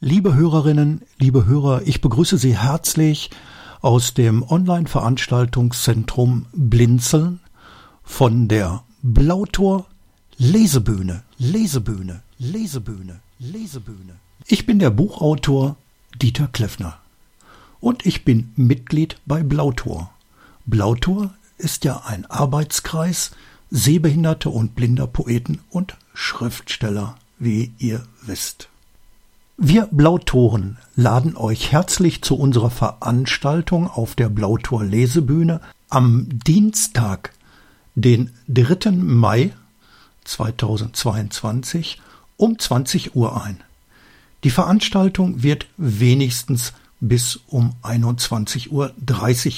Liebe Hörerinnen, liebe Hörer, ich begrüße Sie herzlich aus dem Online-Veranstaltungszentrum Blinzeln von der Blautor Lesebühne, Lesebühne, Lesebühne, Lesebühne. Ich bin der Buchautor Dieter Kleffner und ich bin Mitglied bei Blautor. Blautor ist ja ein Arbeitskreis sehbehinderte und blinder Poeten und Schriftsteller, wie ihr wisst. Wir Blautoren laden euch herzlich zu unserer Veranstaltung auf der Blautor Lesebühne am Dienstag, den 3. Mai 2022 um 20 Uhr ein. Die Veranstaltung wird wenigstens bis um 21.30 Uhr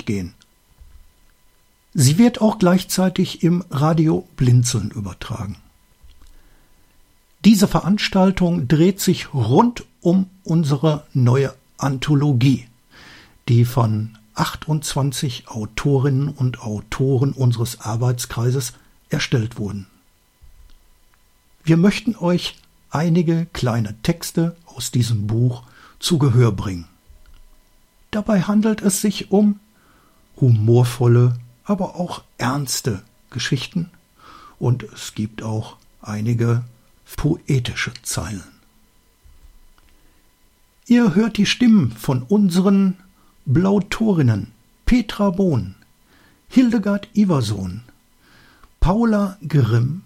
gehen. Sie wird auch gleichzeitig im Radio Blinzeln übertragen. Diese Veranstaltung dreht sich rund um unsere neue Anthologie, die von 28 Autorinnen und Autoren unseres Arbeitskreises erstellt wurden. Wir möchten euch einige kleine Texte aus diesem Buch zu Gehör bringen. Dabei handelt es sich um humorvolle, aber auch ernste Geschichten und es gibt auch einige poetische Zeilen. Ihr hört die Stimmen von unseren Blautorinnen Petra Bohn, Hildegard Iversohn, Paula Grimm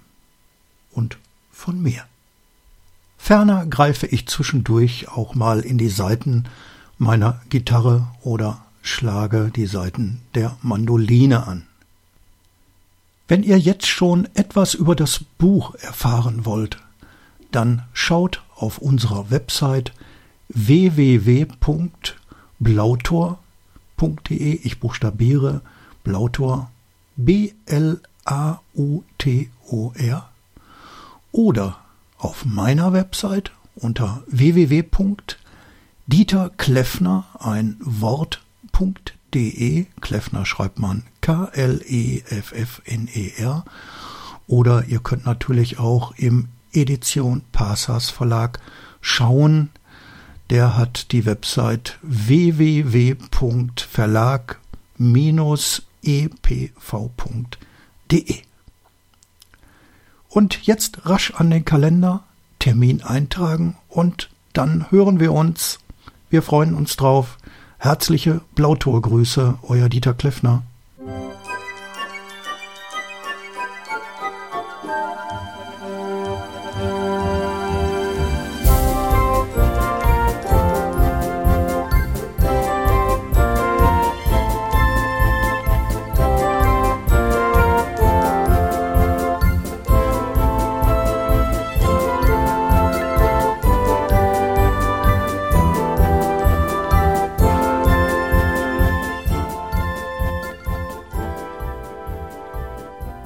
und von mir. Ferner greife ich zwischendurch auch mal in die Saiten meiner Gitarre oder schlage die Saiten der Mandoline an. Wenn ihr jetzt schon etwas über das Buch erfahren wollt, dann schaut auf unserer Website www.blautor.de. Ich buchstabiere Blautor B L A U T O R oder auf meiner Website unter www.dieterkleffner ein Wort.de. Kleffner schreibt man K L E F F N E R oder ihr könnt natürlich auch im Edition Passas Verlag schauen. Der hat die Website www.verlag-epv.de. Und jetzt rasch an den Kalender, Termin eintragen und dann hören wir uns. Wir freuen uns drauf. Herzliche Blautorgrüße, euer Dieter Kleffner.